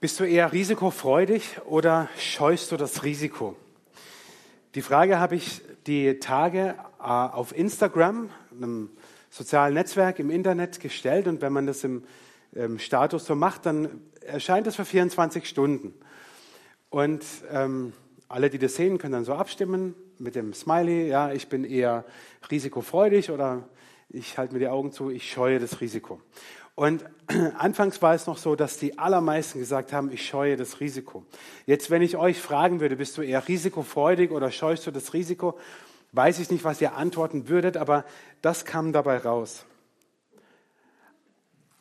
Bist du eher risikofreudig oder scheust du das Risiko? Die Frage habe ich die Tage äh, auf Instagram, einem sozialen Netzwerk im Internet gestellt und wenn man das im, im Status so macht, dann erscheint es für 24 Stunden. Und ähm, alle, die das sehen, können dann so abstimmen mit dem Smiley, ja, ich bin eher risikofreudig oder ich halte mir die Augen zu, ich scheue das Risiko. Und anfangs war es noch so, dass die allermeisten gesagt haben, ich scheue das Risiko. Jetzt, wenn ich euch fragen würde, bist du eher risikofreudig oder scheust du das Risiko, weiß ich nicht, was ihr antworten würdet, aber das kam dabei raus.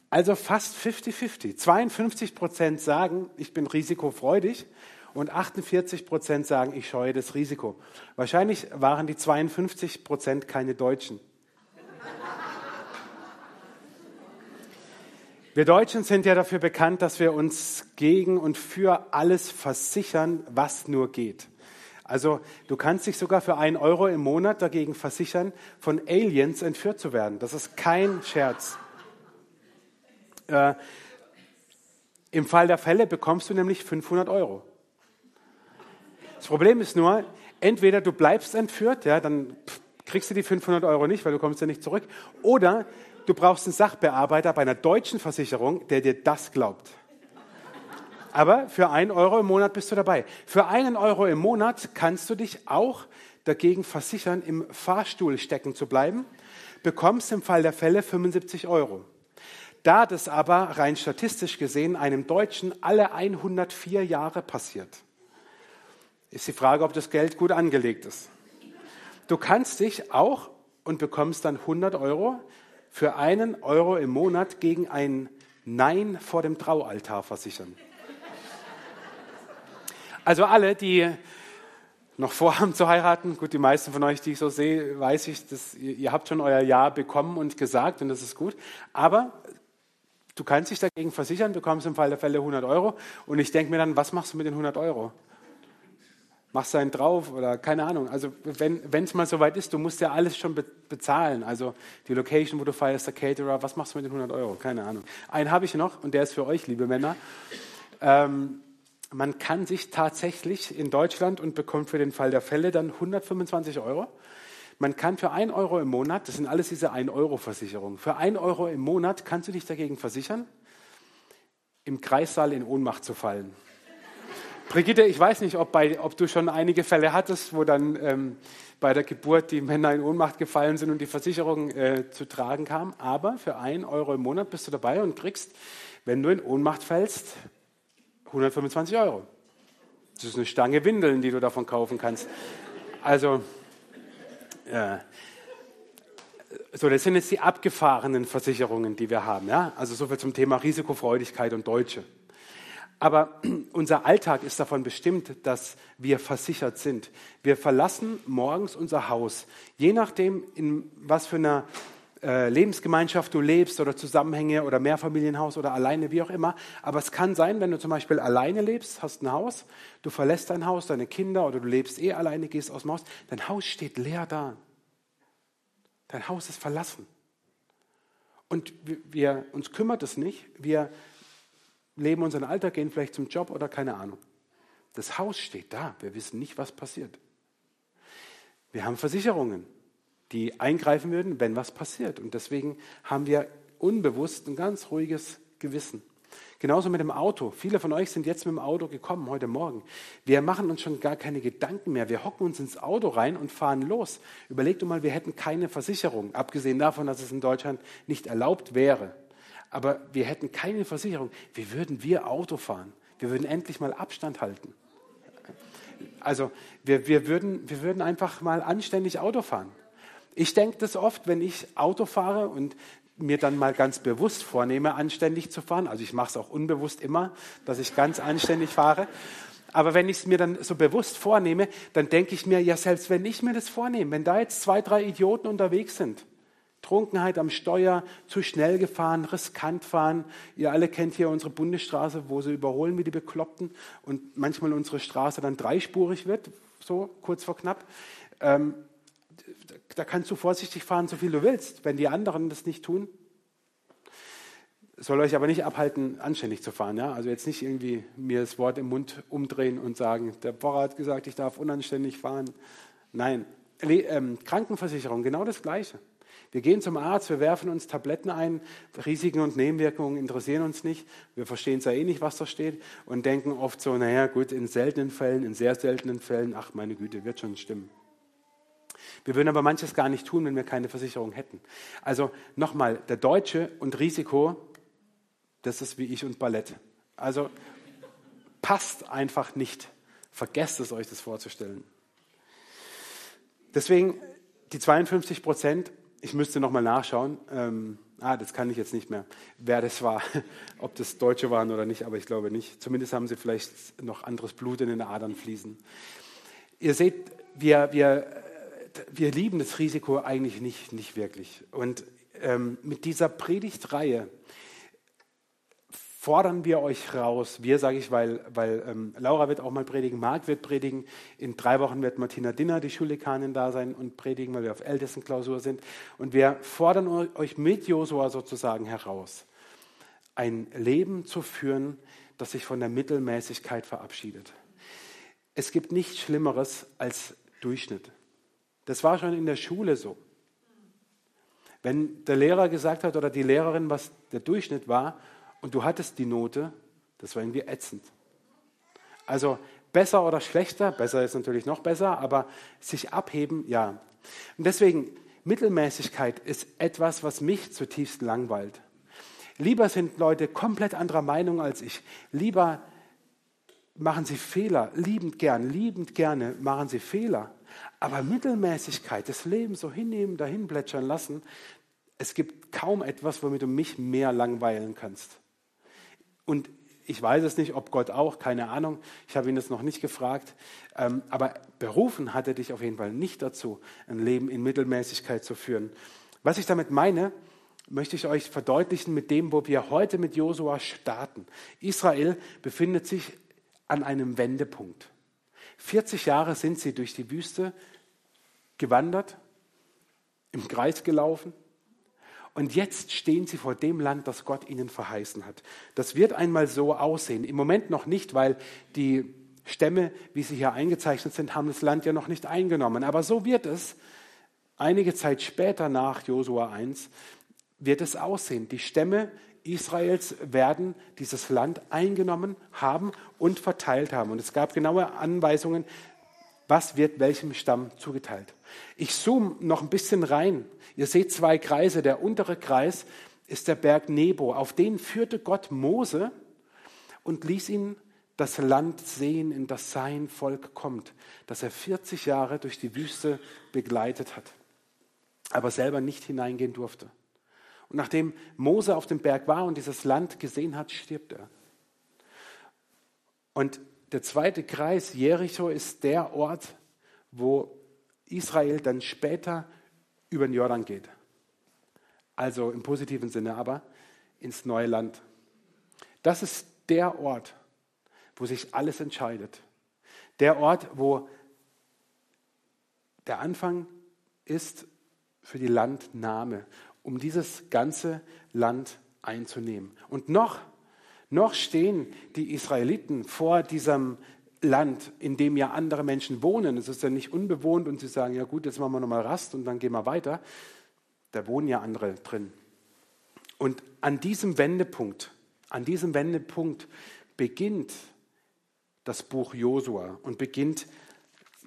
Also fast 50-50. 52 Prozent sagen, ich bin risikofreudig und 48 Prozent sagen, ich scheue das Risiko. Wahrscheinlich waren die 52 Prozent keine Deutschen. Wir Deutschen sind ja dafür bekannt, dass wir uns gegen und für alles versichern, was nur geht. Also du kannst dich sogar für einen Euro im Monat dagegen versichern, von Aliens entführt zu werden. Das ist kein Scherz. Äh, Im Fall der Fälle bekommst du nämlich 500 Euro. Das Problem ist nur, entweder du bleibst entführt, ja, dann kriegst du die 500 Euro nicht, weil du kommst ja nicht zurück, oder du brauchst einen Sachbearbeiter bei einer deutschen Versicherung, der dir das glaubt. Aber für einen Euro im Monat bist du dabei. Für einen Euro im Monat kannst du dich auch dagegen versichern, im Fahrstuhl stecken zu bleiben, bekommst im Fall der Fälle 75 Euro. Da das aber rein statistisch gesehen einem Deutschen alle 104 Jahre passiert, ist die Frage, ob das Geld gut angelegt ist. Du kannst dich auch und bekommst dann 100 Euro für einen Euro im Monat gegen ein Nein vor dem Traualtar versichern. Also alle, die noch vorhaben zu heiraten, gut, die meisten von euch, die ich so sehe, weiß ich, dass ihr, ihr habt schon euer Ja bekommen und gesagt und das ist gut. Aber du kannst dich dagegen versichern, bekommst im Fall der Fälle 100 Euro und ich denke mir dann, was machst du mit den 100 Euro? Machst einen drauf oder keine Ahnung. Also wenn es mal soweit ist, du musst ja alles schon be bezahlen. Also die Location, wo du feierst, der Caterer, was machst du mit den 100 Euro? Keine Ahnung. Einen habe ich noch und der ist für euch, liebe Männer. Ähm, man kann sich tatsächlich in Deutschland und bekommt für den Fall der Fälle dann 125 Euro. Man kann für 1 Euro im Monat, das sind alles diese 1-Euro-Versicherungen, für 1 Euro im Monat kannst du dich dagegen versichern, im Kreissaal in Ohnmacht zu fallen. Brigitte, ich weiß nicht, ob, bei, ob, du schon einige Fälle hattest, wo dann ähm, bei der Geburt die Männer in Ohnmacht gefallen sind und die Versicherung äh, zu tragen kam. Aber für einen Euro im Monat bist du dabei und kriegst, wenn du in Ohnmacht fällst, 125 Euro. Das ist eine Stange Windeln, die du davon kaufen kannst. Also, äh, so, das sind jetzt die abgefahrenen Versicherungen, die wir haben. Ja? Also so viel zum Thema Risikofreudigkeit und Deutsche. Aber unser Alltag ist davon bestimmt, dass wir versichert sind. Wir verlassen morgens unser Haus, je nachdem, in was für einer äh, Lebensgemeinschaft du lebst oder Zusammenhänge oder Mehrfamilienhaus oder alleine, wie auch immer. Aber es kann sein, wenn du zum Beispiel alleine lebst, hast ein Haus, du verlässt dein Haus, deine Kinder oder du lebst eh alleine, gehst aus dem Haus, dein Haus steht leer da. Dein Haus ist verlassen. Und wir, wir uns kümmert es nicht. Wir leben unseren Alltag, gehen vielleicht zum Job oder keine Ahnung. Das Haus steht da. Wir wissen nicht, was passiert. Wir haben Versicherungen, die eingreifen würden, wenn was passiert. Und deswegen haben wir unbewusst ein ganz ruhiges Gewissen. Genauso mit dem Auto. Viele von euch sind jetzt mit dem Auto gekommen heute Morgen. Wir machen uns schon gar keine Gedanken mehr. Wir hocken uns ins Auto rein und fahren los. Überleg doch mal, wir hätten keine Versicherung, abgesehen davon, dass es in Deutschland nicht erlaubt wäre aber wir hätten keine Versicherung. Wie würden wir Auto fahren? Wir würden endlich mal Abstand halten. Also wir, wir, würden, wir würden einfach mal anständig Auto fahren. Ich denke das oft, wenn ich Auto fahre und mir dann mal ganz bewusst vornehme, anständig zu fahren. Also ich mache es auch unbewusst immer, dass ich ganz anständig fahre. Aber wenn ich es mir dann so bewusst vornehme, dann denke ich mir, ja, selbst wenn ich mir das vornehme, wenn da jetzt zwei, drei Idioten unterwegs sind, Trunkenheit am Steuer, zu schnell gefahren, riskant fahren. Ihr alle kennt hier unsere Bundesstraße, wo sie überholen wie die Bekloppten und manchmal unsere Straße dann dreispurig wird, so kurz vor knapp. Ähm, da kannst du vorsichtig fahren, so viel du willst. Wenn die anderen das nicht tun, soll euch aber nicht abhalten, anständig zu fahren. Ja? Also jetzt nicht irgendwie mir das Wort im Mund umdrehen und sagen, der Pfarrer hat gesagt, ich darf unanständig fahren. Nein, ähm, Krankenversicherung, genau das Gleiche. Wir gehen zum Arzt, wir werfen uns Tabletten ein, Risiken und Nebenwirkungen interessieren uns nicht. Wir verstehen zwar eh nicht, was da steht und denken oft so, naja gut, in seltenen Fällen, in sehr seltenen Fällen, ach meine Güte, wird schon stimmen. Wir würden aber manches gar nicht tun, wenn wir keine Versicherung hätten. Also nochmal, der Deutsche und Risiko, das ist wie ich und Ballett. Also passt einfach nicht. Vergesst es euch, das vorzustellen. Deswegen die 52 Prozent, ich müsste nochmal nachschauen. Ähm, ah, das kann ich jetzt nicht mehr, wer das war, ob das Deutsche waren oder nicht, aber ich glaube nicht. Zumindest haben sie vielleicht noch anderes Blut in den Adern fließen. Ihr seht, wir, wir, wir lieben das Risiko eigentlich nicht, nicht wirklich. Und ähm, mit dieser Predigtreihe fordern wir euch raus. Wir sage ich, weil, weil ähm, Laura wird auch mal predigen, Marc wird predigen. In drei Wochen wird Martina Dinner, die Schuldekanin, da sein und predigen, weil wir auf Ältestenklausur sind. Und wir fordern euch mit Josua sozusagen heraus, ein Leben zu führen, das sich von der Mittelmäßigkeit verabschiedet. Es gibt nichts Schlimmeres als Durchschnitt. Das war schon in der Schule so. Wenn der Lehrer gesagt hat oder die Lehrerin, was der Durchschnitt war, und du hattest die Note, das war irgendwie ätzend. Also besser oder schlechter, besser ist natürlich noch besser, aber sich abheben, ja. Und deswegen, Mittelmäßigkeit ist etwas, was mich zutiefst langweilt. Lieber sind Leute komplett anderer Meinung als ich. Lieber machen sie Fehler, liebend gern, liebend gerne machen sie Fehler. Aber Mittelmäßigkeit, das Leben so hinnehmen, dahin plätschern lassen, es gibt kaum etwas, womit du mich mehr langweilen kannst. Und ich weiß es nicht, ob Gott auch, keine Ahnung. Ich habe ihn das noch nicht gefragt. Ähm, aber berufen hat er dich auf jeden Fall nicht dazu, ein Leben in Mittelmäßigkeit zu führen. Was ich damit meine, möchte ich euch verdeutlichen mit dem, wo wir heute mit Josua starten. Israel befindet sich an einem Wendepunkt. 40 Jahre sind sie durch die Wüste gewandert, im Kreis gelaufen, und jetzt stehen sie vor dem Land, das Gott ihnen verheißen hat. Das wird einmal so aussehen. Im Moment noch nicht, weil die Stämme, wie sie hier eingezeichnet sind, haben das Land ja noch nicht eingenommen. Aber so wird es einige Zeit später nach Josua 1 wird es aussehen. Die Stämme Israels werden dieses Land eingenommen haben und verteilt haben. Und es gab genaue Anweisungen, was wird welchem Stamm zugeteilt. Ich zoome noch ein bisschen rein. Ihr seht zwei Kreise. Der untere Kreis ist der Berg Nebo. Auf den führte Gott Mose und ließ ihn das Land sehen, in das sein Volk kommt, das er 40 Jahre durch die Wüste begleitet hat, aber selber nicht hineingehen durfte. Und nachdem Mose auf dem Berg war und dieses Land gesehen hat, stirbt er. Und der zweite Kreis, Jericho, ist der Ort, wo Israel dann später über den Jordan geht. Also im positiven Sinne aber ins neue Land. Das ist der Ort, wo sich alles entscheidet. Der Ort, wo der Anfang ist für die Landnahme, um dieses ganze Land einzunehmen. Und noch noch stehen die Israeliten vor diesem Land, in dem ja andere Menschen wohnen. Es ist ja nicht unbewohnt und sie sagen, ja gut, jetzt machen wir nochmal Rast und dann gehen wir weiter. Da wohnen ja andere drin. Und an diesem Wendepunkt, an diesem Wendepunkt beginnt das Buch Josua und beginnt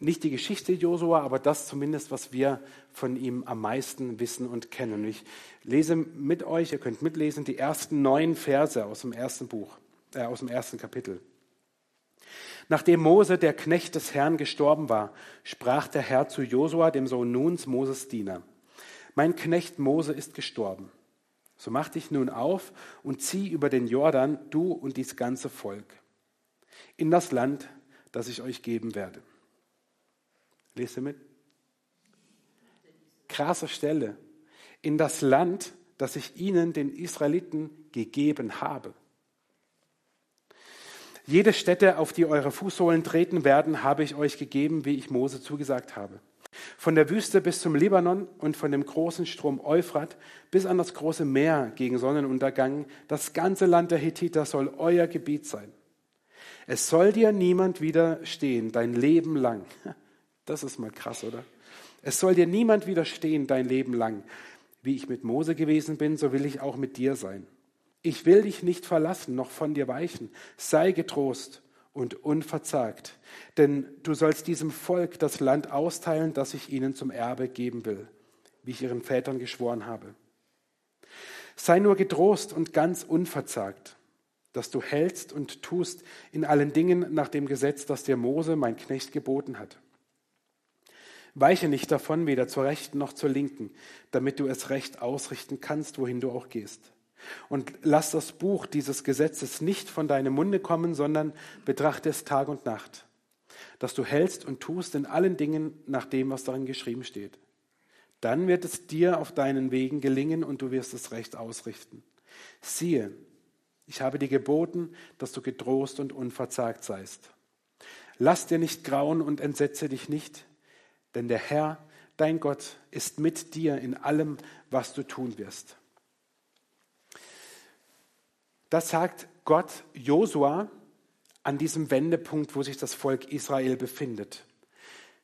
nicht die Geschichte Josua, aber das zumindest, was wir von ihm am meisten wissen und kennen. Ich lese mit euch, ihr könnt mitlesen, die ersten neun Verse aus dem ersten Buch, äh, aus dem ersten Kapitel. Nachdem Mose, der Knecht des Herrn, gestorben war, sprach der Herr zu Josua, dem Sohn Nuns, Moses Diener: Mein Knecht Mose ist gestorben. So mach dich nun auf und zieh über den Jordan, du und dies ganze Volk, in das Land, das ich euch geben werde. Lest ihr mit? Krasse Stelle. In das Land, das ich ihnen, den Israeliten, gegeben habe. Jede Stätte, auf die eure Fußsohlen treten werden, habe ich euch gegeben, wie ich Mose zugesagt habe. Von der Wüste bis zum Libanon und von dem großen Strom Euphrat bis an das große Meer gegen Sonnenuntergang, das ganze Land der Hethiter soll euer Gebiet sein. Es soll dir niemand widerstehen, dein Leben lang. Das ist mal krass, oder? Es soll dir niemand widerstehen, dein Leben lang. Wie ich mit Mose gewesen bin, so will ich auch mit dir sein. Ich will dich nicht verlassen, noch von dir weichen. Sei getrost und unverzagt, denn du sollst diesem Volk das Land austeilen, das ich ihnen zum Erbe geben will, wie ich ihren Vätern geschworen habe. Sei nur getrost und ganz unverzagt, dass du hältst und tust in allen Dingen nach dem Gesetz, das dir Mose, mein Knecht, geboten hat. Weiche nicht davon, weder zur rechten noch zur linken, damit du es recht ausrichten kannst, wohin du auch gehst. Und lass das Buch dieses Gesetzes nicht von deinem Munde kommen, sondern betrachte es Tag und Nacht, dass du hältst und tust in allen Dingen nach dem, was darin geschrieben steht. Dann wird es dir auf deinen Wegen gelingen und du wirst es recht ausrichten. Siehe, ich habe dir geboten, dass du getrost und unverzagt seist. Lass dir nicht grauen und entsetze dich nicht, denn der Herr, dein Gott, ist mit dir in allem, was du tun wirst. Das sagt Gott Josua an diesem Wendepunkt, wo sich das Volk Israel befindet.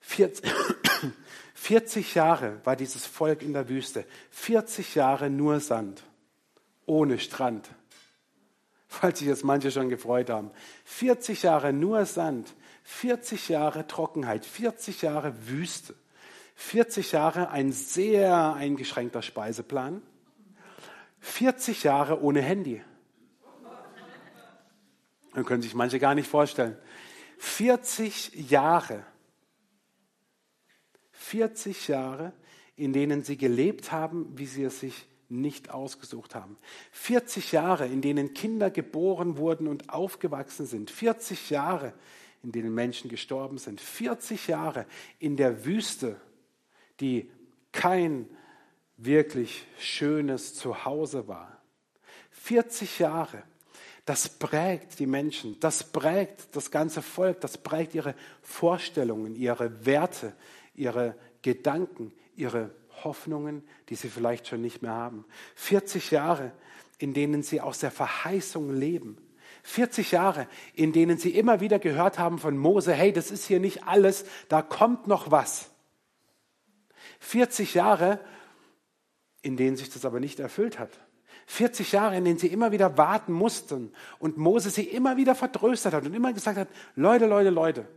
40 Jahre war dieses Volk in der Wüste. 40 Jahre nur Sand, ohne Strand. Falls sich jetzt manche schon gefreut haben. 40 Jahre nur Sand, 40 Jahre Trockenheit, 40 Jahre Wüste, 40 Jahre ein sehr eingeschränkter Speiseplan, 40 Jahre ohne Handy. Dann können sich manche gar nicht vorstellen. 40 Jahre, 40 Jahre, in denen sie gelebt haben, wie sie es sich nicht ausgesucht haben. 40 Jahre, in denen Kinder geboren wurden und aufgewachsen sind. 40 Jahre, in denen Menschen gestorben sind. 40 Jahre in der Wüste, die kein wirklich schönes Zuhause war. 40 Jahre das prägt die Menschen, das prägt das ganze Volk, das prägt ihre Vorstellungen, ihre Werte, ihre Gedanken, ihre Hoffnungen, die sie vielleicht schon nicht mehr haben. 40 Jahre, in denen sie aus der Verheißung leben. 40 Jahre, in denen sie immer wieder gehört haben von Mose, hey, das ist hier nicht alles, da kommt noch was. 40 Jahre, in denen sich das aber nicht erfüllt hat. 40 Jahre, in denen sie immer wieder warten mussten und Mose sie immer wieder vertröstet hat und immer gesagt hat, Leute, Leute, Leute,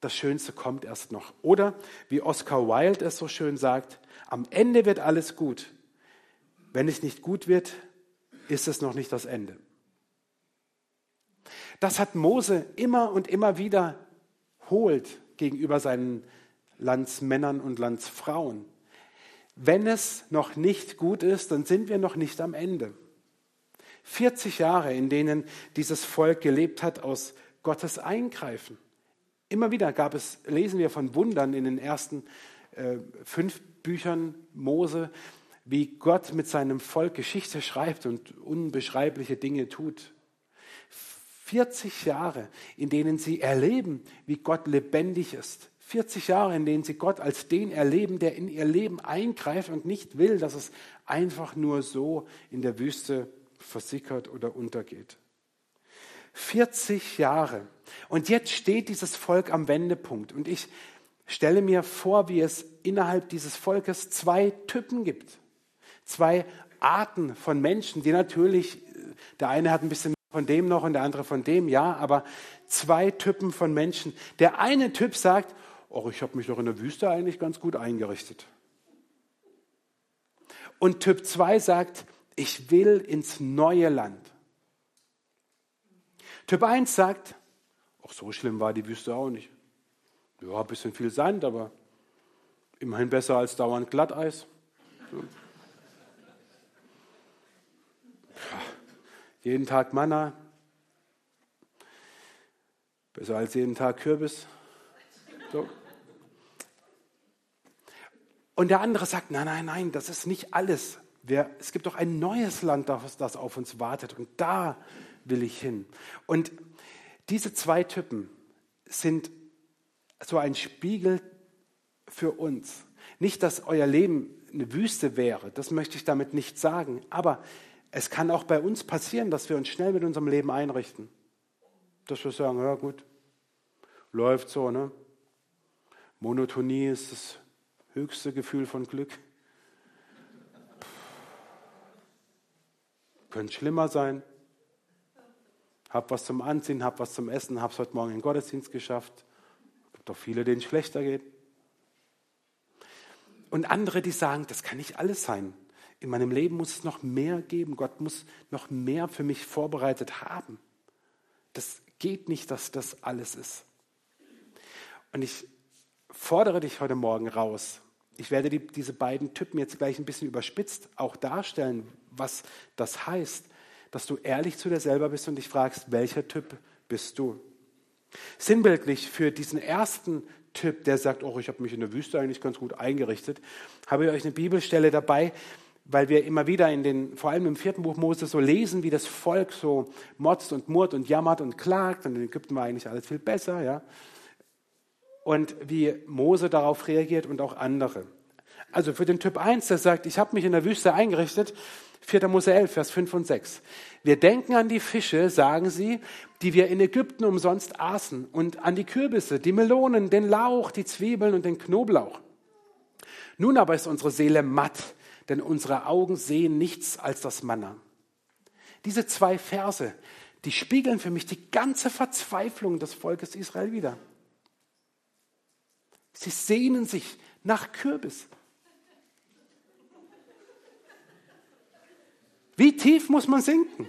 das Schönste kommt erst noch. Oder wie Oscar Wilde es so schön sagt, am Ende wird alles gut. Wenn es nicht gut wird, ist es noch nicht das Ende. Das hat Mose immer und immer wieder holt gegenüber seinen Landsmännern und Landsfrauen. Wenn es noch nicht gut ist, dann sind wir noch nicht am Ende. 40 Jahre, in denen dieses Volk gelebt hat aus Gottes Eingreifen. Immer wieder gab es, lesen wir von Wundern in den ersten äh, fünf Büchern Mose, wie Gott mit seinem Volk Geschichte schreibt und unbeschreibliche Dinge tut. 40 Jahre, in denen sie erleben, wie Gott lebendig ist, 40 Jahre, in denen sie Gott als den erleben, der in ihr Leben eingreift und nicht will, dass es einfach nur so in der Wüste versickert oder untergeht. 40 Jahre. Und jetzt steht dieses Volk am Wendepunkt. Und ich stelle mir vor, wie es innerhalb dieses Volkes zwei Typen gibt. Zwei Arten von Menschen, die natürlich, der eine hat ein bisschen von dem noch und der andere von dem, ja, aber zwei Typen von Menschen. Der eine Typ sagt, oh, ich habe mich doch in der Wüste eigentlich ganz gut eingerichtet. Und Typ 2 sagt, ich will ins neue Land. Typ 1 sagt, ach, so schlimm war die Wüste auch nicht. Ja, ein bisschen viel Sand, aber immerhin besser als dauernd Glatteis. So. Jeden Tag Manna. Besser als jeden Tag Kürbis. So. Und der andere sagt, nein, nein, nein, das ist nicht alles. Wir, es gibt doch ein neues Land, das, das auf uns wartet und da will ich hin. Und diese zwei Typen sind so ein Spiegel für uns. Nicht, dass euer Leben eine Wüste wäre, das möchte ich damit nicht sagen, aber es kann auch bei uns passieren, dass wir uns schnell mit unserem Leben einrichten. Dass wir sagen, ja gut, läuft so, ne? Monotonie ist das höchste Gefühl von Glück. Könnte schlimmer sein. Hab was zum Anziehen, hab was zum Essen, hab's heute Morgen in den Gottesdienst geschafft. Es gibt doch viele, denen es schlechter geht. Und andere, die sagen, das kann nicht alles sein. In meinem Leben muss es noch mehr geben. Gott muss noch mehr für mich vorbereitet haben. Das geht nicht, dass das alles ist. Und ich fordere dich heute Morgen raus. Ich werde die, diese beiden Typen jetzt gleich ein bisschen überspitzt auch darstellen, was das heißt, dass du ehrlich zu dir selber bist und dich fragst, welcher Typ bist du? Sinnbildlich für diesen ersten Typ, der sagt, oh, ich habe mich in der Wüste eigentlich ganz gut eingerichtet, habe ich euch eine Bibelstelle dabei, weil wir immer wieder in den, vor allem im vierten Buch Mose, so lesen, wie das Volk so motzt und murrt und jammert und klagt. Und in Ägypten war eigentlich alles viel besser, ja. Und wie Mose darauf reagiert und auch andere. Also für den Typ 1, der sagt, ich habe mich in der Wüste eingerichtet, 4. Mose 11, Vers 5 und 6. Wir denken an die Fische, sagen sie, die wir in Ägypten umsonst aßen, und an die Kürbisse, die Melonen, den Lauch, die Zwiebeln und den Knoblauch. Nun aber ist unsere Seele matt, denn unsere Augen sehen nichts als das Manna. Diese zwei Verse, die spiegeln für mich die ganze Verzweiflung des Volkes Israel wider. Sie sehnen sich nach Kürbis. Wie tief muss man sinken?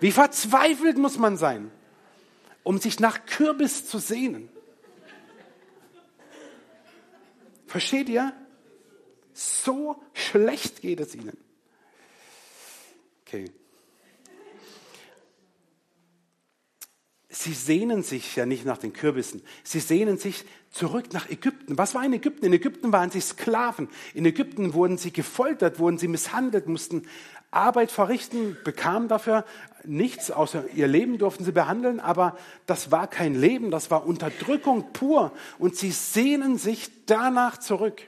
Wie verzweifelt muss man sein, um sich nach Kürbis zu sehnen? Versteht ihr? So schlecht geht es ihnen. Okay. Sie sehnen sich ja nicht nach den Kürbissen. Sie sehnen sich zurück nach Ägypten. Was war in Ägypten? In Ägypten waren sie Sklaven. In Ägypten wurden sie gefoltert, wurden sie misshandelt, mussten Arbeit verrichten, bekamen dafür nichts, außer ihr Leben durften sie behandeln, aber das war kein Leben, das war Unterdrückung pur. Und sie sehnen sich danach zurück.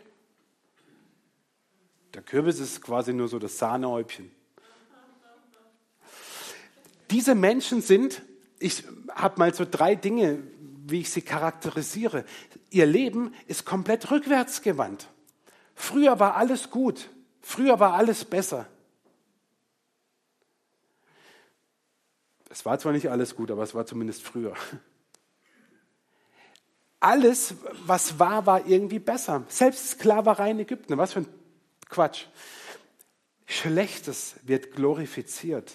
Der Kürbis ist quasi nur so das Sahnehäubchen. Diese Menschen sind, ich habe mal so drei Dinge, wie ich sie charakterisiere. Ihr Leben ist komplett rückwärtsgewandt. Früher war alles gut, früher war alles besser. Es war zwar nicht alles gut, aber es war zumindest früher. Alles, was war, war irgendwie besser. Selbst Sklaverei in Ägypten, was für ein Quatsch. Schlechtes wird glorifiziert.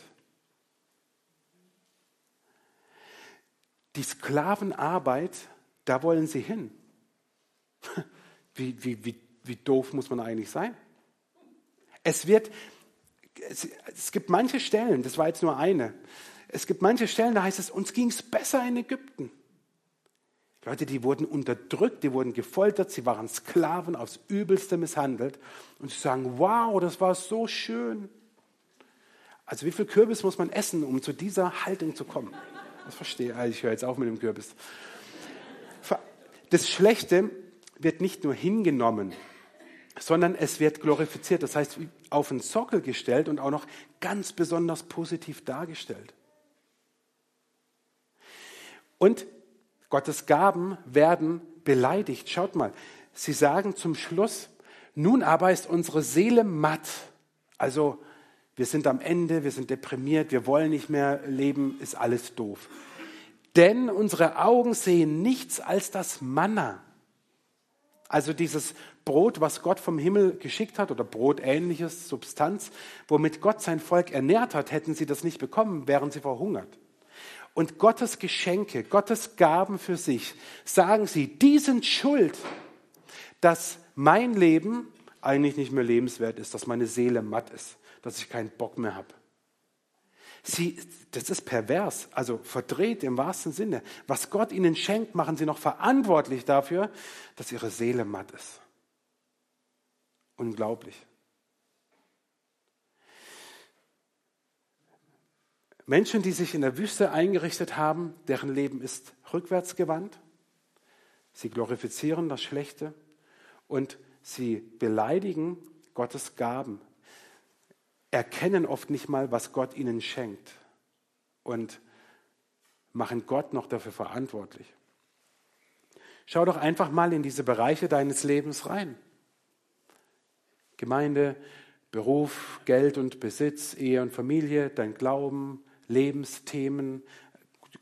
Die Sklavenarbeit, da wollen sie hin. Wie, wie, wie, wie doof muss man eigentlich sein? Es wird, es, es gibt manche Stellen, das war jetzt nur eine, es gibt manche Stellen, da heißt es, uns ging es besser in Ägypten. Leute, die wurden unterdrückt, die wurden gefoltert, sie waren Sklaven aufs Übelste misshandelt. Und sie sagen, wow, das war so schön. Also wie viel Kürbis muss man essen, um zu dieser Haltung zu kommen? Das verstehe ich. Ich höre jetzt auf mit dem Kürbis. Das Schlechte wird nicht nur hingenommen, sondern es wird glorifiziert. Das heißt, auf den Sockel gestellt und auch noch ganz besonders positiv dargestellt. Und Gottes Gaben werden beleidigt. Schaut mal, sie sagen zum Schluss, nun aber ist unsere Seele matt. Also wir sind am Ende, wir sind deprimiert, wir wollen nicht mehr leben, ist alles doof. Denn unsere Augen sehen nichts als das Manna. Also dieses Brot, was Gott vom Himmel geschickt hat, oder brotähnliches Substanz, womit Gott sein Volk ernährt hat, hätten sie das nicht bekommen, wären sie verhungert und Gottes Geschenke, Gottes Gaben für sich, sagen sie, die sind schuld, dass mein Leben eigentlich nicht mehr lebenswert ist, dass meine Seele matt ist, dass ich keinen Bock mehr habe. Sie, das ist pervers, also verdreht im wahrsten Sinne. Was Gott ihnen schenkt, machen sie noch verantwortlich dafür, dass ihre Seele matt ist. Unglaublich. Menschen, die sich in der Wüste eingerichtet haben, deren Leben ist rückwärtsgewandt. Sie glorifizieren das Schlechte und sie beleidigen Gottes Gaben, erkennen oft nicht mal, was Gott ihnen schenkt und machen Gott noch dafür verantwortlich. Schau doch einfach mal in diese Bereiche deines Lebens rein. Gemeinde, Beruf, Geld und Besitz, Ehe und Familie, dein Glauben, Lebensthemen,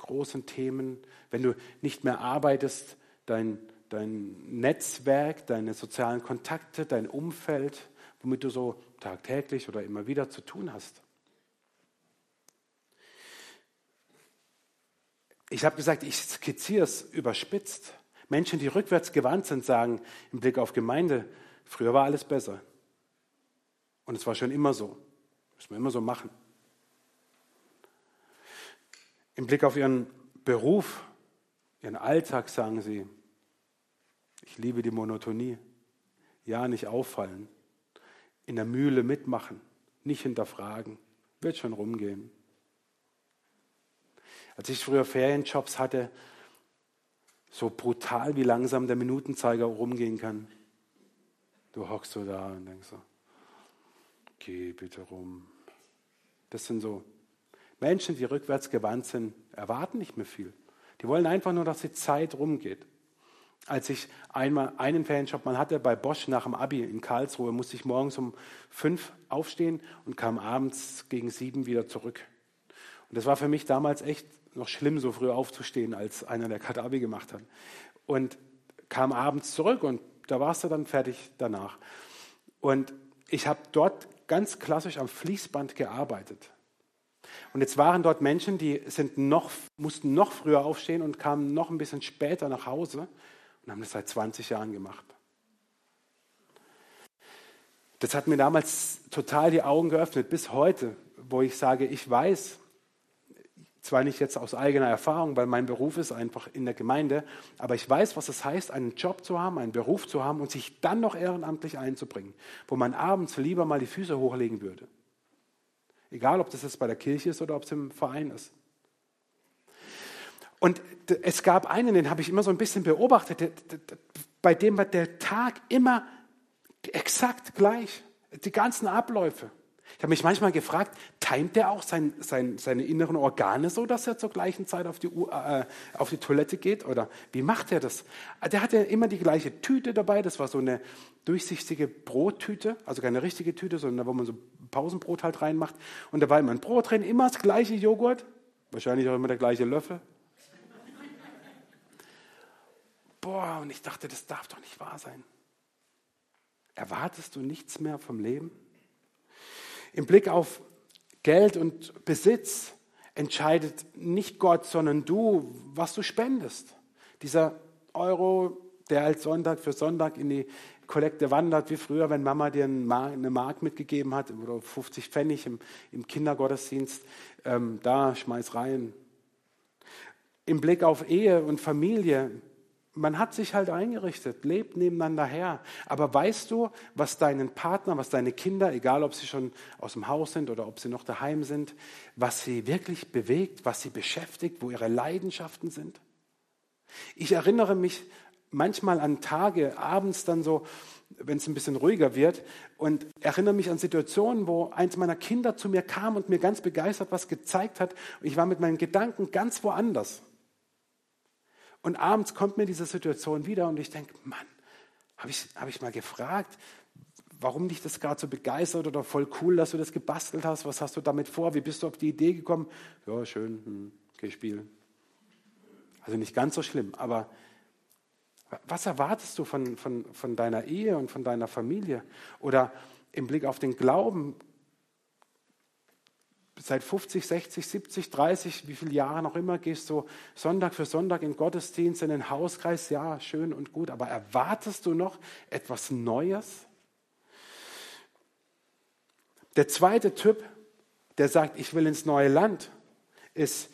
großen Themen. Wenn du nicht mehr arbeitest, dein, dein Netzwerk, deine sozialen Kontakte, dein Umfeld, womit du so tagtäglich oder immer wieder zu tun hast. Ich habe gesagt, ich skizziere es überspitzt. Menschen, die rückwärts gewandt sind, sagen im Blick auf Gemeinde, früher war alles besser. Und es war schon immer so. Müssen wir immer so machen. Im Blick auf ihren Beruf, ihren Alltag sagen sie, ich liebe die Monotonie. Ja, nicht auffallen. In der Mühle mitmachen, nicht hinterfragen. Wird schon rumgehen. Als ich früher Ferienjobs hatte, so brutal, wie langsam der Minutenzeiger rumgehen kann. Du hockst so da und denkst so, geh bitte rum. Das sind so Menschen, die rückwärts gewandt sind, erwarten nicht mehr viel. Die wollen einfach nur, dass die Zeit rumgeht. Als ich einmal einen Ferienjob mal hatte bei Bosch nach dem Abi in Karlsruhe, musste ich morgens um fünf aufstehen und kam abends gegen sieben wieder zurück. Und das war für mich damals echt noch schlimm, so früh aufzustehen, als einer, der gerade Abi gemacht hat. Und kam abends zurück und da warst du dann fertig danach. Und ich habe dort ganz klassisch am Fließband gearbeitet. Und jetzt waren dort Menschen, die sind noch, mussten noch früher aufstehen und kamen noch ein bisschen später nach Hause und haben das seit 20 Jahren gemacht. Das hat mir damals total die Augen geöffnet, bis heute, wo ich sage, ich weiß, zwar nicht jetzt aus eigener Erfahrung, weil mein Beruf ist einfach in der Gemeinde, aber ich weiß, was es heißt, einen Job zu haben, einen Beruf zu haben und sich dann noch ehrenamtlich einzubringen, wo man abends lieber mal die Füße hochlegen würde. Egal, ob das jetzt bei der Kirche ist oder ob es im Verein ist. Und es gab einen, den habe ich immer so ein bisschen beobachtet, bei dem war der Tag immer exakt gleich, die ganzen Abläufe. Ich habe mich manchmal gefragt, timet der auch sein, sein, seine inneren Organe so, dass er zur gleichen Zeit auf die, äh, auf die Toilette geht? Oder wie macht er das? Der hatte immer die gleiche Tüte dabei, das war so eine durchsichtige Brottüte, also keine richtige Tüte, sondern wo man so Pausenbrot halt reinmacht. Und da war immer ein Brot drin, immer das gleiche Joghurt, wahrscheinlich auch immer der gleiche Löffel. Boah, und ich dachte, das darf doch nicht wahr sein. Erwartest du nichts mehr vom Leben? Im Blick auf Geld und Besitz entscheidet nicht Gott, sondern du, was du spendest. Dieser Euro, der als Sonntag für Sonntag in die Kollekte wandert, wie früher, wenn Mama dir eine Mark mitgegeben hat oder 50 Pfennig im, im Kindergottesdienst, ähm, da schmeiß rein. Im Blick auf Ehe und Familie man hat sich halt eingerichtet, lebt nebeneinander her. Aber weißt du, was deinen Partner, was deine Kinder, egal ob sie schon aus dem Haus sind oder ob sie noch daheim sind, was sie wirklich bewegt, was sie beschäftigt, wo ihre Leidenschaften sind? Ich erinnere mich manchmal an Tage, abends dann so, wenn es ein bisschen ruhiger wird, und erinnere mich an Situationen, wo eins meiner Kinder zu mir kam und mir ganz begeistert was gezeigt hat. Und ich war mit meinen Gedanken ganz woanders. Und abends kommt mir diese Situation wieder und ich denke, Mann, habe ich, hab ich mal gefragt, warum dich das gerade so begeistert oder voll cool, dass du das gebastelt hast? Was hast du damit vor? Wie bist du auf die Idee gekommen? Ja, schön, hm, geh spielen. Also nicht ganz so schlimm, aber was erwartest du von, von, von deiner Ehe und von deiner Familie? Oder im Blick auf den Glauben, seit 50, 60, 70, 30, wie viele Jahre noch immer, gehst du Sonntag für Sonntag in Gottesdienst, in den Hauskreis, ja, schön und gut, aber erwartest du noch etwas Neues? Der zweite Typ, der sagt, ich will ins neue Land, ist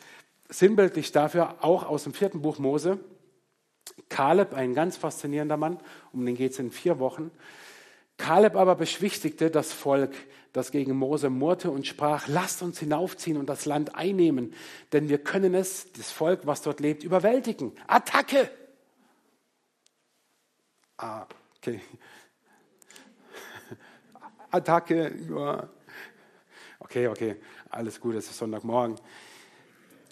sinnbildlich dafür auch aus dem vierten Buch Mose. Kaleb, ein ganz faszinierender Mann, um den geht es in vier Wochen. Kaleb aber beschwichtigte das Volk, das gegen Mose murrte und sprach, lasst uns hinaufziehen und das Land einnehmen, denn wir können es, das Volk, was dort lebt, überwältigen. Attacke! Ah, Okay. Attacke. Okay, okay, alles gut, es ist Sonntagmorgen.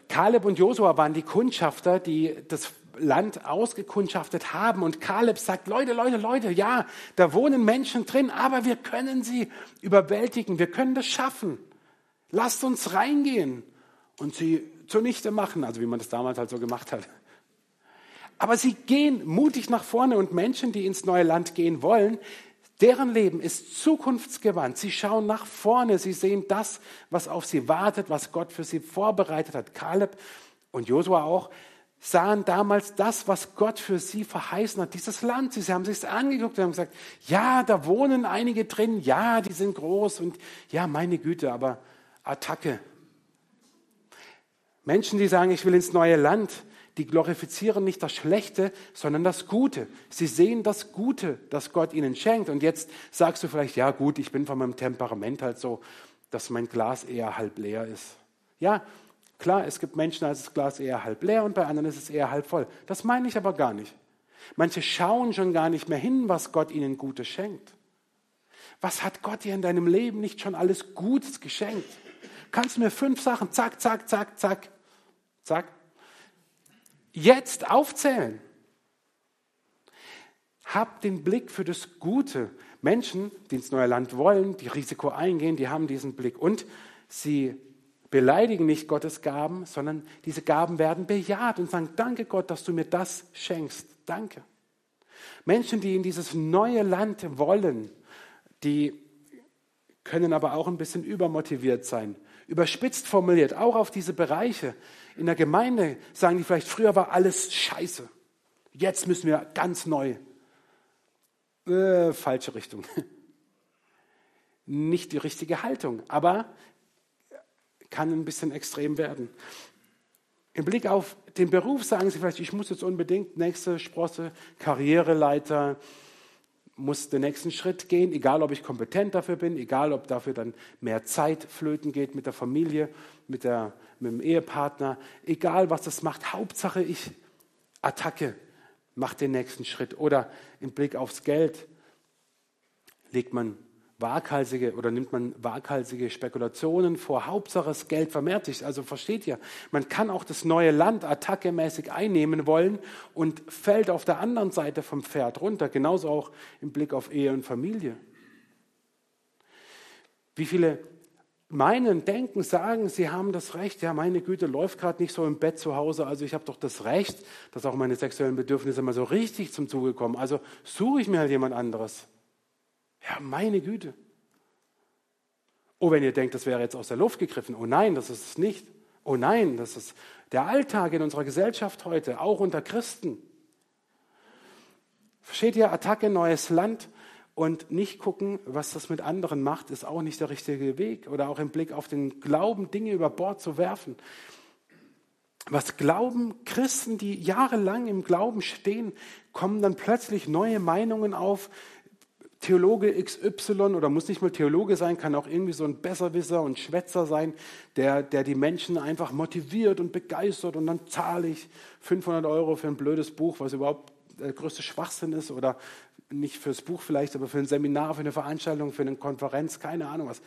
Kaleb und Josua waren die Kundschafter, die das Land ausgekundschaftet haben. Und Kaleb sagt, Leute, Leute, Leute, ja, da wohnen Menschen drin, aber wir können sie überwältigen, wir können das schaffen. Lasst uns reingehen und sie zunichte machen, also wie man das damals halt so gemacht hat. Aber sie gehen mutig nach vorne und Menschen, die ins neue Land gehen wollen, deren Leben ist zukunftsgewandt. Sie schauen nach vorne, sie sehen das, was auf sie wartet, was Gott für sie vorbereitet hat. Kaleb und Josua auch sahen damals das, was Gott für sie verheißen hat, dieses Land. Sie haben sich angeguckt und haben gesagt, ja, da wohnen einige drin, ja, die sind groß und ja, meine Güte, aber Attacke. Menschen, die sagen, ich will ins neue Land, die glorifizieren nicht das Schlechte, sondern das Gute. Sie sehen das Gute, das Gott ihnen schenkt. Und jetzt sagst du vielleicht, ja gut, ich bin von meinem Temperament halt so, dass mein Glas eher halb leer ist. Ja, klar, es gibt Menschen, da ist das Glas eher halb leer und bei anderen ist es eher halb voll. Das meine ich aber gar nicht. Manche schauen schon gar nicht mehr hin, was Gott ihnen Gutes schenkt. Was hat Gott dir in deinem Leben nicht schon alles Gutes geschenkt? Kannst du mir fünf Sachen, zack, zack, zack, zack, zack, jetzt aufzählen. Hab den Blick für das Gute. Menschen, die ins neue Land wollen, die Risiko eingehen, die haben diesen Blick. Und sie beleidigen nicht Gottes Gaben, sondern diese Gaben werden bejaht und sagen, danke Gott, dass du mir das schenkst. Danke. Menschen, die in dieses neue Land wollen, die können aber auch ein bisschen übermotiviert sein. Überspitzt formuliert, auch auf diese Bereiche. In der Gemeinde sagen die vielleicht, früher war alles scheiße. Jetzt müssen wir ganz neu. Äh, falsche Richtung. Nicht die richtige Haltung, aber kann ein bisschen extrem werden. Im Blick auf den Beruf sagen Sie vielleicht, ich muss jetzt unbedingt nächste Sprosse, Karriereleiter, muss den nächsten Schritt gehen, egal ob ich kompetent dafür bin, egal ob dafür dann mehr Zeit flöten geht mit der Familie, mit, der, mit dem Ehepartner, egal was das macht, Hauptsache ich Attacke, mach den nächsten Schritt. Oder im Blick aufs Geld legt man waghalsige oder nimmt man waghalsige Spekulationen vor. Hauptsache das Geld vermehrt sich. Also versteht ihr, man kann auch das neue Land attackemäßig einnehmen wollen und fällt auf der anderen Seite vom Pferd runter. Genauso auch im Blick auf Ehe und Familie. Wie viele meinen, denken, sagen, sie haben das Recht, ja, meine Güte, läuft gerade nicht so im Bett zu Hause, also ich habe doch das Recht, dass auch meine sexuellen Bedürfnisse mal so richtig zum Zuge kommen. Also suche ich mir halt jemand anderes. Ja, meine Güte. Oh, wenn ihr denkt, das wäre jetzt aus der Luft gegriffen. Oh nein, das ist es nicht. Oh nein, das ist der Alltag in unserer Gesellschaft heute, auch unter Christen. Versteht ihr, Attacke, neues Land und nicht gucken, was das mit anderen macht, ist auch nicht der richtige Weg. Oder auch im Blick auf den Glauben, Dinge über Bord zu werfen. Was glauben Christen, die jahrelang im Glauben stehen, kommen dann plötzlich neue Meinungen auf, Theologe XY oder muss nicht mal Theologe sein, kann auch irgendwie so ein Besserwisser und Schwätzer sein, der, der die Menschen einfach motiviert und begeistert und dann zahle ich 500 Euro für ein blödes Buch, was überhaupt der größte Schwachsinn ist oder nicht fürs Buch vielleicht, aber für ein Seminar, für eine Veranstaltung, für eine Konferenz, keine Ahnung was.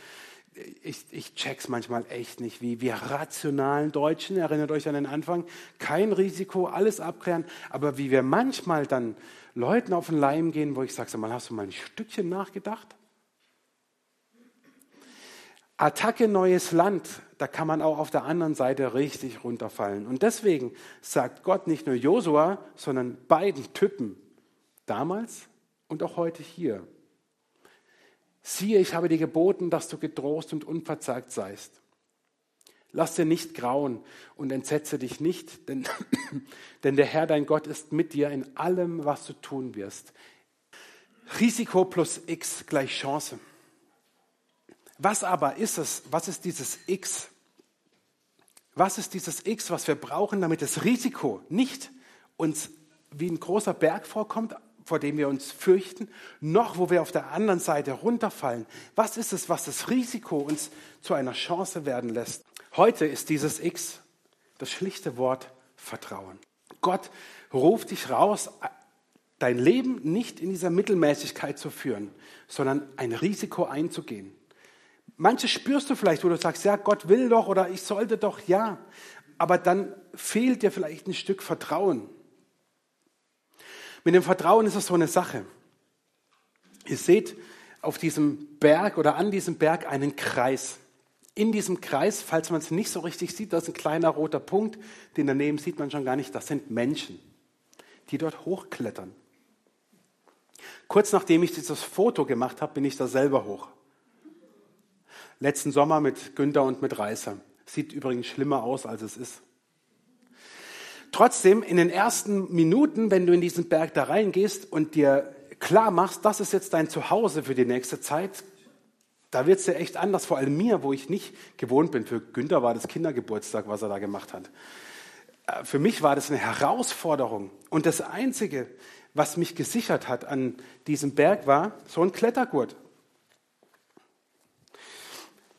Ich, ich check's manchmal echt nicht, wie wir rationalen Deutschen, erinnert euch an den Anfang, kein Risiko, alles abklären, aber wie wir manchmal dann Leuten auf den Leim gehen, wo ich sage, sag mal, hast du mal ein Stückchen nachgedacht? Attacke neues Land, da kann man auch auf der anderen Seite richtig runterfallen. Und deswegen sagt Gott nicht nur Josua, sondern beiden Typen, damals und auch heute hier. Siehe, ich habe dir geboten, dass du getrost und unverzagt seist. Lass dir nicht grauen und entsetze dich nicht, denn, denn der Herr dein Gott ist mit dir in allem, was du tun wirst. Risiko plus X gleich Chance. Was aber ist es? Was ist dieses X? Was ist dieses X, was wir brauchen, damit das Risiko nicht uns wie ein großer Berg vorkommt, vor dem wir uns fürchten, noch wo wir auf der anderen Seite runterfallen? Was ist es, was das Risiko uns zu einer Chance werden lässt? Heute ist dieses X das schlichte Wort Vertrauen. Gott ruft dich raus, dein Leben nicht in dieser Mittelmäßigkeit zu führen, sondern ein Risiko einzugehen. Manche spürst du vielleicht, wo du sagst, ja, Gott will doch oder ich sollte doch, ja. Aber dann fehlt dir vielleicht ein Stück Vertrauen. Mit dem Vertrauen ist es so eine Sache. Ihr seht auf diesem Berg oder an diesem Berg einen Kreis. In diesem Kreis, falls man es nicht so richtig sieht, da ist ein kleiner roter Punkt, den daneben sieht man schon gar nicht. Das sind Menschen, die dort hochklettern. Kurz nachdem ich dieses Foto gemacht habe, bin ich da selber hoch. Letzten Sommer mit Günther und mit Reißer. Sieht übrigens schlimmer aus, als es ist. Trotzdem, in den ersten Minuten, wenn du in diesen Berg da reingehst und dir klar machst, das ist jetzt dein Zuhause für die nächste Zeit, da wird es ja echt anders, vor allem mir, wo ich nicht gewohnt bin. Für Günther war das Kindergeburtstag, was er da gemacht hat. Äh, für mich war das eine Herausforderung. Und das Einzige, was mich gesichert hat an diesem Berg, war so ein Klettergurt.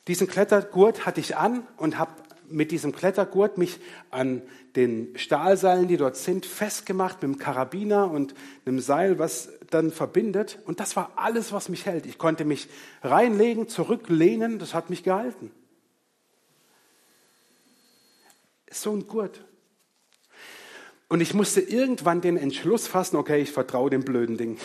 Diesen Klettergurt hatte ich an und habe mit diesem Klettergurt mich an den Stahlseilen, die dort sind, festgemacht mit einem Karabiner und einem Seil, was dann verbindet. Und das war alles, was mich hält. Ich konnte mich reinlegen, zurücklehnen, das hat mich gehalten. So ein Gurt. Und ich musste irgendwann den Entschluss fassen, okay, ich vertraue dem blöden Ding.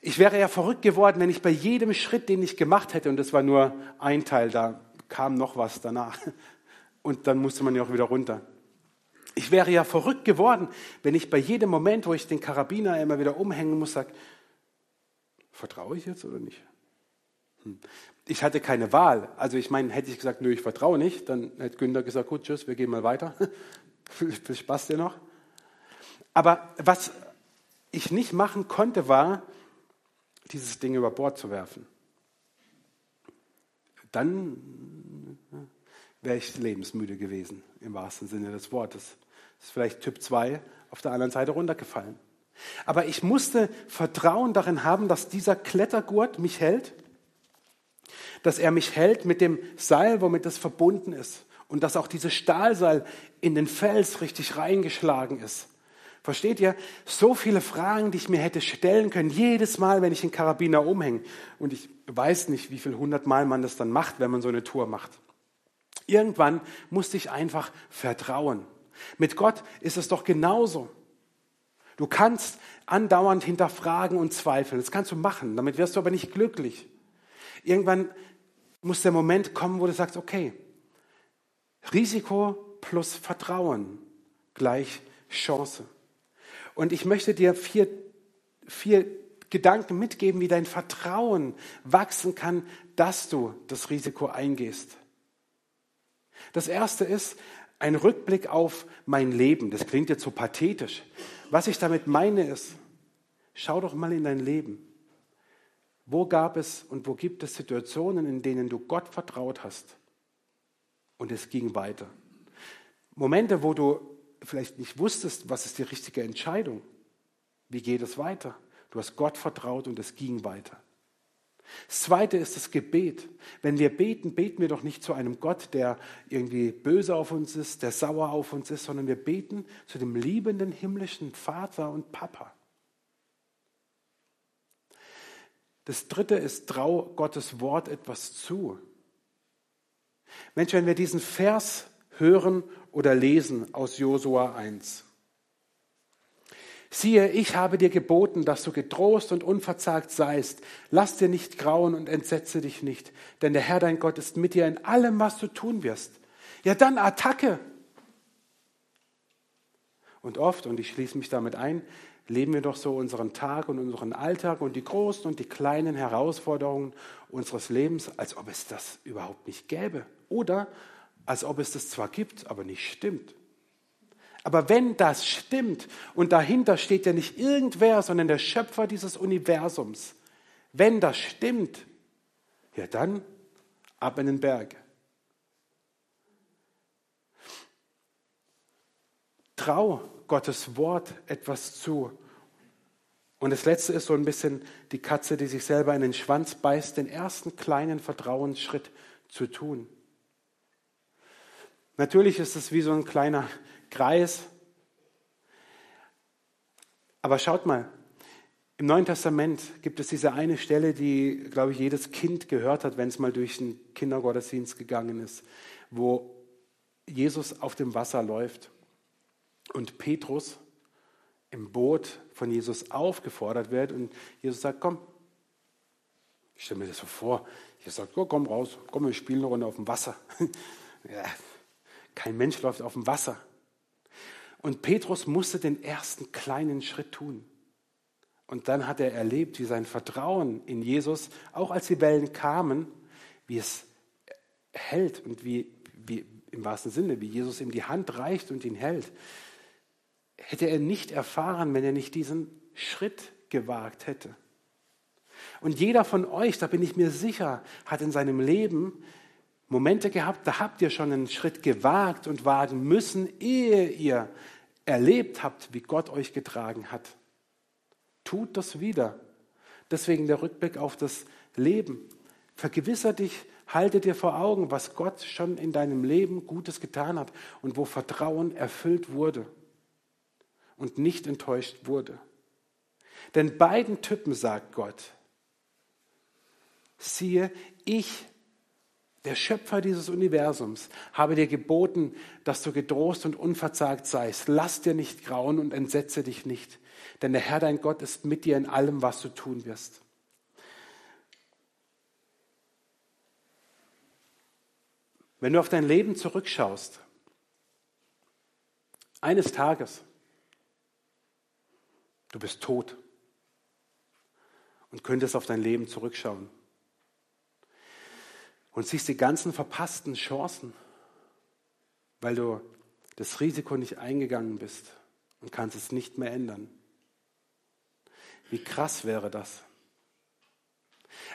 Ich wäre ja verrückt geworden, wenn ich bei jedem Schritt, den ich gemacht hätte, und das war nur ein Teil, da kam noch was danach. Und dann musste man ja auch wieder runter. Ich wäre ja verrückt geworden, wenn ich bei jedem Moment, wo ich den Karabiner immer wieder umhängen muss, sage, vertraue ich jetzt oder nicht? Hm. Ich hatte keine Wahl. Also ich meine, hätte ich gesagt, nö, ich vertraue nicht, dann hätte Günther gesagt, gut, tschüss, wir gehen mal weiter. Viel Spaß dir noch. Aber was ich nicht machen konnte, war, dieses Ding über Bord zu werfen. Dann wäre ich lebensmüde gewesen, im wahrsten Sinne des Wortes. Das ist vielleicht Typ 2 auf der anderen Seite runtergefallen. Aber ich musste Vertrauen darin haben, dass dieser Klettergurt mich hält, dass er mich hält mit dem Seil, womit das verbunden ist und dass auch dieses Stahlseil in den Fels richtig reingeschlagen ist. Versteht ihr? So viele Fragen, die ich mir hätte stellen können, jedes Mal, wenn ich einen Karabiner umhänge. Und ich weiß nicht, wie viel hundertmal man das dann macht, wenn man so eine Tour macht. Irgendwann musste ich einfach vertrauen. Mit Gott ist es doch genauso. Du kannst andauernd hinterfragen und zweifeln. Das kannst du machen, damit wirst du aber nicht glücklich. Irgendwann muss der Moment kommen, wo du sagst, okay, Risiko plus Vertrauen gleich Chance. Und ich möchte dir vier, vier Gedanken mitgeben, wie dein Vertrauen wachsen kann, dass du das Risiko eingehst. Das erste ist ein Rückblick auf mein Leben. Das klingt jetzt so pathetisch. Was ich damit meine ist, schau doch mal in dein Leben. Wo gab es und wo gibt es Situationen, in denen du Gott vertraut hast und es ging weiter? Momente, wo du vielleicht nicht wusstest, was ist die richtige Entscheidung. Wie geht es weiter? Du hast Gott vertraut und es ging weiter. Das zweite ist das Gebet. Wenn wir beten, beten wir doch nicht zu einem Gott, der irgendwie böse auf uns ist, der sauer auf uns ist, sondern wir beten zu dem liebenden himmlischen Vater und Papa. Das dritte ist, trau Gottes Wort etwas zu. Mensch, wenn wir diesen Vers hören oder lesen aus Josua 1. Siehe, ich habe dir geboten, dass du getrost und unverzagt seist. Lass dir nicht grauen und entsetze dich nicht, denn der Herr dein Gott ist mit dir in allem, was du tun wirst. Ja, dann Attacke. Und oft, und ich schließe mich damit ein, leben wir doch so unseren Tag und unseren Alltag und die großen und die kleinen Herausforderungen unseres Lebens, als ob es das überhaupt nicht gäbe. Oder als ob es das zwar gibt, aber nicht stimmt. Aber wenn das stimmt und dahinter steht ja nicht irgendwer, sondern der Schöpfer dieses Universums, wenn das stimmt, ja dann ab in den Berg. Trau Gottes Wort etwas zu. Und das Letzte ist so ein bisschen die Katze, die sich selber in den Schwanz beißt, den ersten kleinen Vertrauensschritt zu tun. Natürlich ist es wie so ein kleiner Kreis. Aber schaut mal, im Neuen Testament gibt es diese eine Stelle, die, glaube ich, jedes Kind gehört hat, wenn es mal durch einen Kindergottesdienst gegangen ist, wo Jesus auf dem Wasser läuft und Petrus im Boot von Jesus aufgefordert wird und Jesus sagt, komm, ich stelle mir das so vor, Jesus sagt, oh, komm raus, komm, wir spielen eine Runde auf dem Wasser. ja, kein Mensch läuft auf dem Wasser. Und Petrus musste den ersten kleinen Schritt tun. Und dann hat er erlebt, wie sein Vertrauen in Jesus, auch als die Wellen kamen, wie es hält und wie, wie im wahrsten Sinne, wie Jesus ihm die Hand reicht und ihn hält hätte er nicht erfahren, wenn er nicht diesen Schritt gewagt hätte. Und jeder von euch, da bin ich mir sicher, hat in seinem Leben Momente gehabt, da habt ihr schon einen Schritt gewagt und wagen müssen, ehe ihr erlebt habt, wie Gott euch getragen hat. Tut das wieder. Deswegen der Rückblick auf das Leben. Vergewisser dich, halte dir vor Augen, was Gott schon in deinem Leben Gutes getan hat und wo Vertrauen erfüllt wurde und nicht enttäuscht wurde. Denn beiden Typen sagt Gott, siehe, ich, der Schöpfer dieses Universums, habe dir geboten, dass du getrost und unverzagt seist. Lass dir nicht grauen und entsetze dich nicht, denn der Herr dein Gott ist mit dir in allem, was du tun wirst. Wenn du auf dein Leben zurückschaust, eines Tages, Du bist tot und könntest auf dein Leben zurückschauen und siehst die ganzen verpassten Chancen, weil du das Risiko nicht eingegangen bist und kannst es nicht mehr ändern. Wie krass wäre das?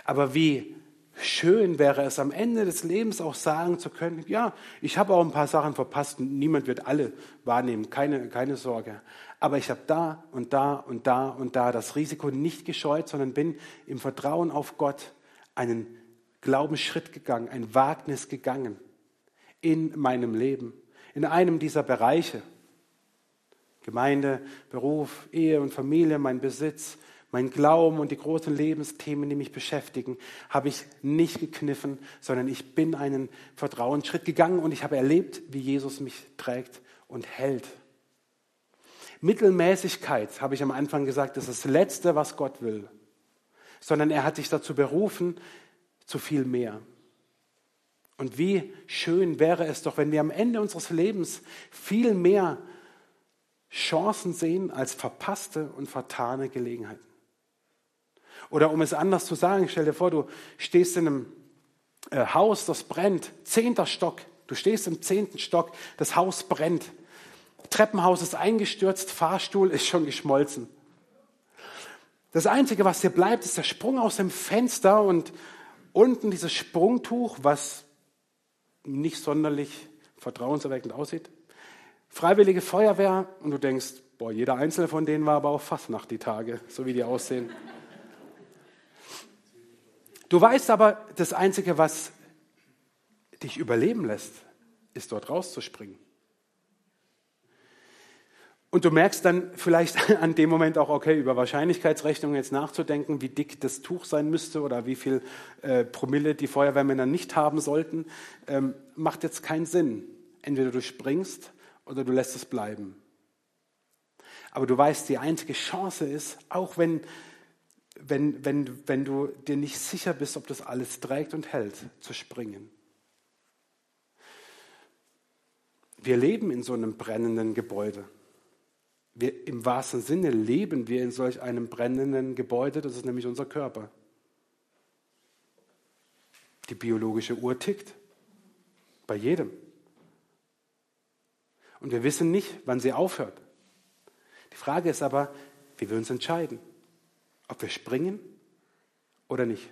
Aber wie schön wäre es am Ende des Lebens auch sagen zu können, ja, ich habe auch ein paar Sachen verpasst und niemand wird alle wahrnehmen, keine, keine Sorge. Aber ich habe da und da und da und da das Risiko nicht gescheut, sondern bin im Vertrauen auf Gott einen Glaubensschritt gegangen, ein Wagnis gegangen in meinem Leben, in einem dieser Bereiche. Gemeinde, Beruf, Ehe und Familie, mein Besitz, mein Glauben und die großen Lebensthemen, die mich beschäftigen, habe ich nicht gekniffen, sondern ich bin einen Vertrauensschritt gegangen und ich habe erlebt, wie Jesus mich trägt und hält. Mittelmäßigkeit, habe ich am Anfang gesagt, ist das Letzte, was Gott will, sondern er hat dich dazu berufen, zu viel mehr. Und wie schön wäre es doch, wenn wir am Ende unseres Lebens viel mehr Chancen sehen als verpasste und vertane Gelegenheiten. Oder um es anders zu sagen, stell dir vor, du stehst in einem äh, Haus, das brennt, zehnter Stock, du stehst im zehnten Stock, das Haus brennt, Treppenhaus ist eingestürzt, Fahrstuhl ist schon geschmolzen. Das Einzige, was dir bleibt, ist der Sprung aus dem Fenster und unten dieses Sprungtuch, was nicht sonderlich vertrauenserweckend aussieht. Freiwillige Feuerwehr und du denkst, boah, jeder einzelne von denen war aber auch fast nach die Tage, so wie die aussehen. Du weißt aber, das Einzige, was dich überleben lässt, ist dort rauszuspringen. Und du merkst dann vielleicht an dem Moment auch, okay, über Wahrscheinlichkeitsrechnungen jetzt nachzudenken, wie dick das Tuch sein müsste oder wie viel äh, Promille die Feuerwehrmänner nicht haben sollten, ähm, macht jetzt keinen Sinn. Entweder du springst oder du lässt es bleiben. Aber du weißt, die einzige Chance ist, auch wenn wenn, wenn, wenn du dir nicht sicher bist, ob das alles trägt und hält, zu springen. Wir leben in so einem brennenden Gebäude. Wir, Im wahrsten Sinne leben wir in solch einem brennenden Gebäude, das ist nämlich unser Körper. Die biologische Uhr tickt. Bei jedem. Und wir wissen nicht, wann sie aufhört. Die Frage ist aber, wie wir uns entscheiden ob wir springen oder nicht.